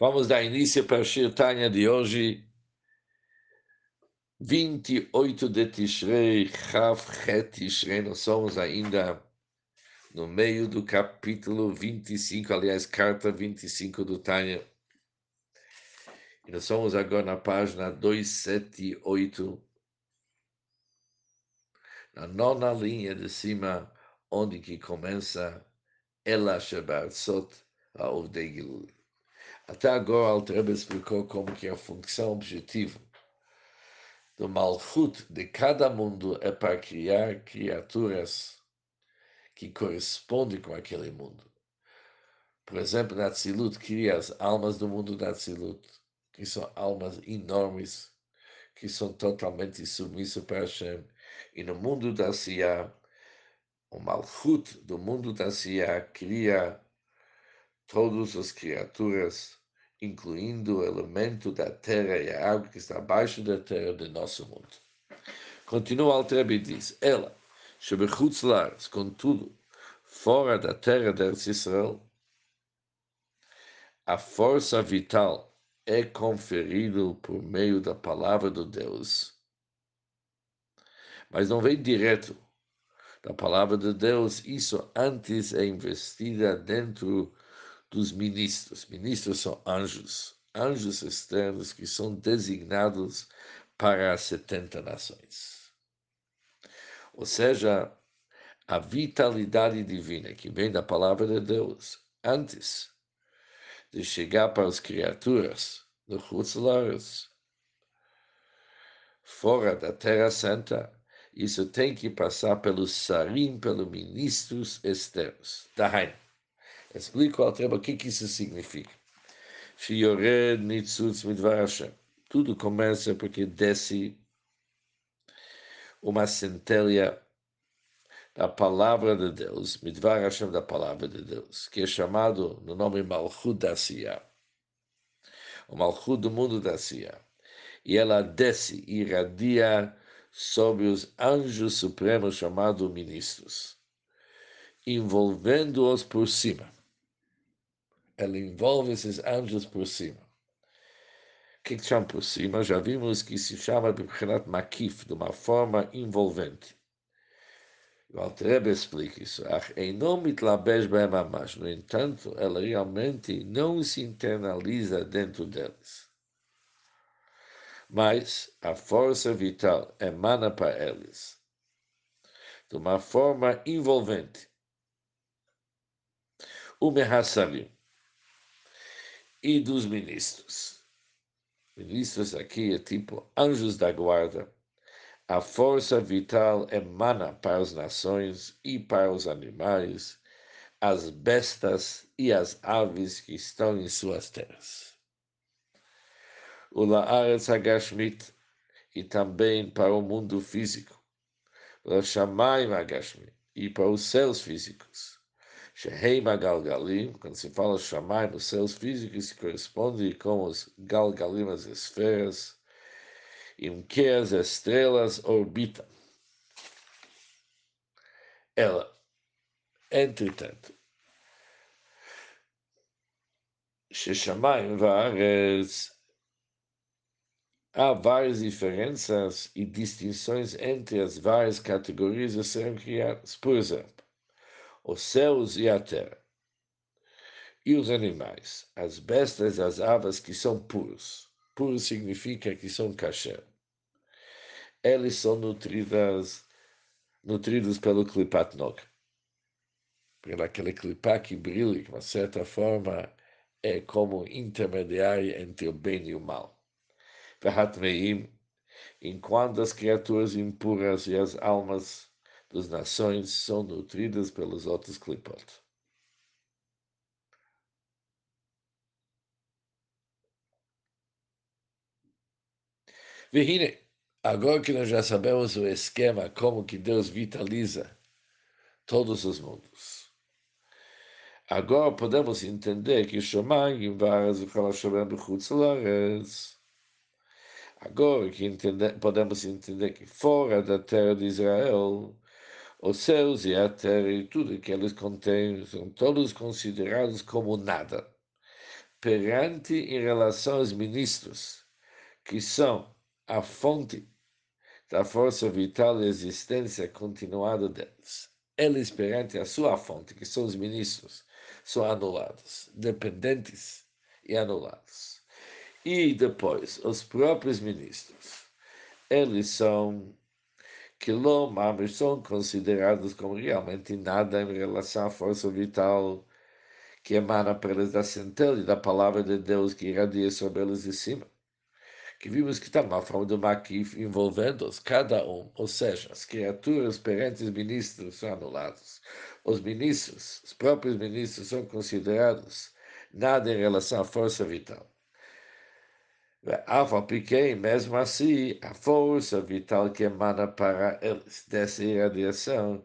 Vamos dar início para a Shirtanya de hoje, 28 de Tishrei, Chav Tishrei. Nós somos ainda no meio do capítulo 25, aliás, carta 25 do Tanya. E nós somos agora na página 278, na nona linha de cima, onde que começa Ela Shabbat Sot, a Ovdei Gilul. Até agora, Altrebe explicou como que a função objetiva do Malchut de cada mundo é para criar criaturas que correspondem com aquele mundo. Por exemplo, na Tzilut, cria as almas do mundo da Tzilut, que são almas enormes, que são totalmente submissas para Hashem. E no mundo da Siyah, o Malchut do mundo da Siyah cria todas as criaturas incluindo o elemento da terra e a água que está abaixo da terra do nosso mundo. Continua Altrebe e diz, ela, Shebechutzlares, contudo, fora da terra de Israel, a força vital é conferida por meio da palavra de Deus, mas não vem direto da palavra de Deus, isso antes é investida dentro dos ministros. Ministros são anjos, anjos externos que são designados para as 70 nações. Ou seja, a vitalidade divina que vem da palavra de Deus antes de chegar para as criaturas do Hutzlares, fora da Terra Santa, isso tem que passar pelos sarim, pelos ministros externos. Daheim. Explico ao Treba o que, que isso significa. Shiored nitzutz midvar Hashem. Tudo começa porque desce uma centelha da palavra de Deus, midvar Hashem da palavra de Deus, que é chamado no nome Malchut da Siyah. O Malchut do mundo da Siyah. E ela desce e irradia sobre os anjos supremos chamados ministros, envolvendo-os por cima ela envolve esses anjos por cima. O que, que chama por cima? Já vimos que se chama de Bichinat Makif, de uma forma envolvente. O Altrebe explica isso. No entanto, ela realmente não se internaliza dentro deles. Mas a força vital emana para eles de uma forma envolvente. O Mehassarim e dos ministros. Ministros aqui é tipo anjos da guarda. A força vital emana para as nações e para os animais, as bestas e as aves que estão em suas terras. O Laaretz Hagashmit e também para o mundo físico, para Shamayim Hagashmit e para os céus físicos Sheheima Galgalim, quando se fala Shammai nos céus físicos, se corresponde com os Galgalim, as esferas, em que as estrelas orbitam. Ela, entretanto, Sheshamayim Vaaretz, há várias diferenças e distinções entre as várias categorias a serem criadas. Por exemplo, os céus e a terra, e os animais, as bestas e as aves que são puros. Puro significa que são kasher. Eles são nutridas, nutridos pelo klipat nog, pelo aquele klipat que brilha, de uma certa forma, é como intermediário entre o bem e o mal. Enquanto as criaturas impuras e as almas das nações são nutridas pelos outros clipot. Vihine, agora que nós já sabemos o esquema, como que Deus vitaliza todos os mundos. Agora podemos entender que Shamayim varas o Agora que entender, podemos entender que fora da terra de Israel os céus e a terra e tudo que eles contêm são todos considerados como nada. perante em relação aos ministros, que são a fonte da força vital e existência continuada deles. Eles, perante a sua fonte, que são os ministros, são anulados, dependentes e anulados. E depois, os próprios ministros, eles são quilômetros são considerados como realmente nada em relação à força vital que emana pelas da centelha da palavra de Deus que irradia sobre eles de cima. Que vimos que está uma forma de maquif envolvendo-os, cada um, ou seja, as criaturas perante os ministros são anulados. Os ministros, os próprios ministros, são considerados nada em relação à força vital. Alfa Piquet, mesmo assim, a força vital que emana para eles dessa irradiação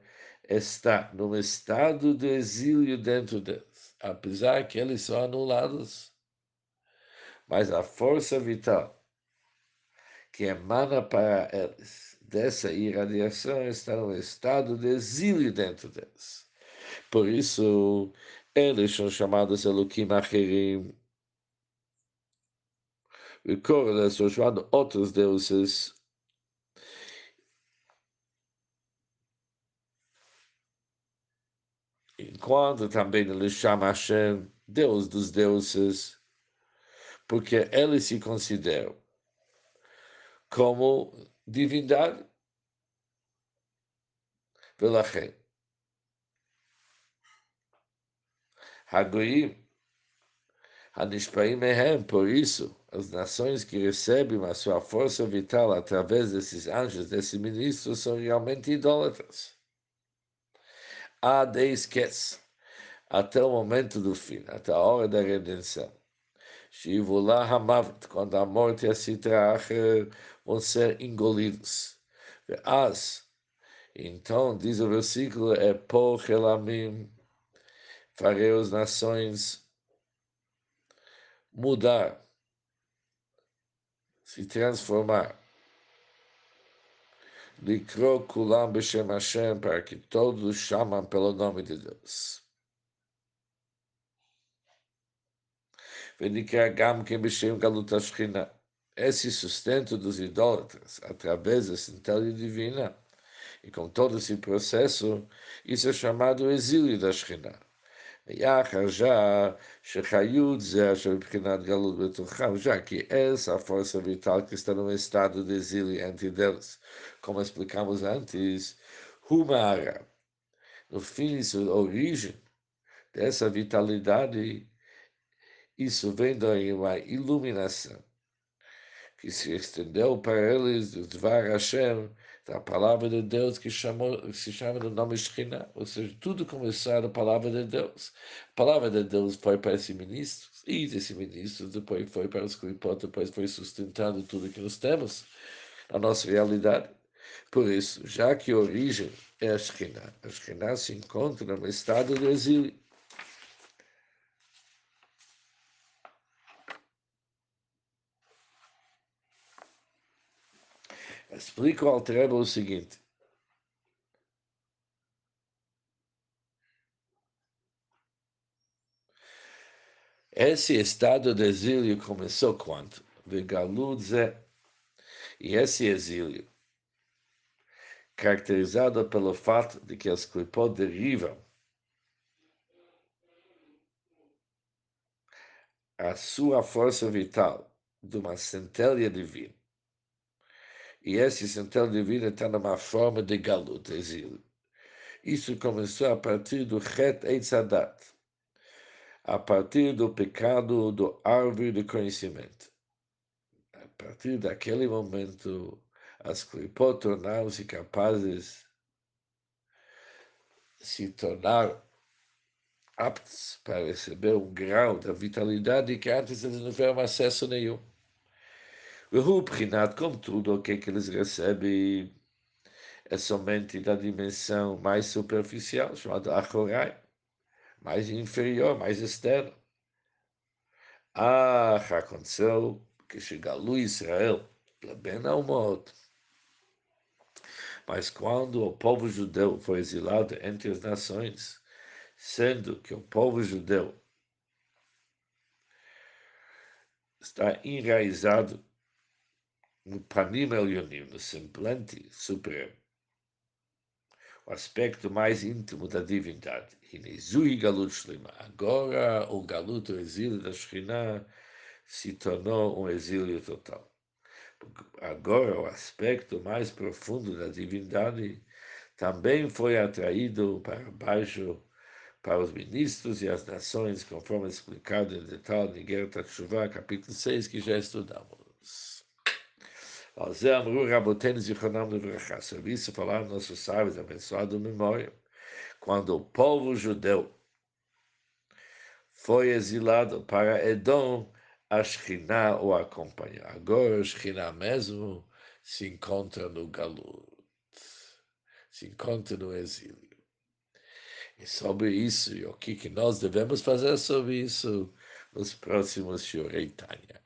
está num estado de exílio dentro deles, apesar que eles são anulados. Mas a força vital que emana para eles dessa irradiação está num estado de exílio dentro deles. Por isso, eles são chamados Elohim Acherim, Corlas ou João, outros deuses. Enquanto também ele chama Hashem, Deus dos deuses, porque ele se considera como divindade pela fé. Hagoim, Hanishpaim Mehem, por isso, as nações que recebem a sua força vital através desses anjos, desses ministros, são realmente idólatras. Há de esquece, até o momento do fim, até a hora da redenção. Shivullah Hamavet, quando a morte e a Sitrach vão ser engolidos. As, então, diz o versículo, é por Elamim, farei as nações mudar se transformar. Likro kulam b'shem Hashem, para que todos chamam pelo nome de Deus. Venikra gam que b'shem galut Shechina. Esse sustento dos idólatras, através da centelha divina, e com todo esse processo, isso é chamado exílio da Shekhinah. Yachar, já, Shechayud, Zé, Shempequinado Galut Beturham, já que essa força vital que está num estado de exílio entre Deus, como explicamos antes, o Humara, no fim, sua origem dessa vitalidade, isso vem daí uma iluminação que se estendeu para eles do Dvar Hashem, da palavra de Deus que, chamou, se chama do nome Shekhinah, ou seja, tudo começou da palavra de Deus. A palavra de Deus foi para esse ministro, e esse ministro depois foi para os Klipot, depois foi sustentando tudo que nós temos, a nossa realidade. Por isso, já que a origem é a Shekhinah, a Shekhinah se encontra no estado de exílio. Explica o Altreba o seguinte. Esse estado de exílio começou quando? Vegaludze. E esse exílio, caracterizado pelo fato de que as clipot derivam a sua força vital de uma centelha divina e esse central divino está numa forma de galuta, exílio. Isso começou a partir do Het Eitzadat, a partir do pecado do árvore do conhecimento. A partir daquele momento, as clipot tornaram-se capazes de se tornar aptos para receber um grau da vitalidade que antes eles não tiveram acesso nenhum. O Prinat, como tudo o que, é que eles recebem é somente da dimensão mais superficial, chamada Achorai, mais inferior, mais externa. Ah, aconteceu que chegou Israel, bem ao modo. Mas quando o povo judeu foi exilado entre as nações, sendo que o povo judeu está enraizado no panim elionim, no semblante supremo, o aspecto mais íntimo da divindade. Hinezui galut shlima. Agora o galuto, o exílio da Shekhinah, se tornou um exílio total. Agora o aspecto mais profundo da divindade também foi atraído para baixo para os ministros e as nações, conforme explicado em detalhe em Guerra Tatshuvah, capítulo 6, que já estudamos. Sobre isso falaram nossos sábios, abençoado memória, quando o povo judeu foi exilado para Edom, a o acompanhou. Agora a mesmo se encontra no Galut, se encontra no exílio. E sobre isso, e o que, que nós devemos fazer sobre isso nos próximos Shiurei Tanya.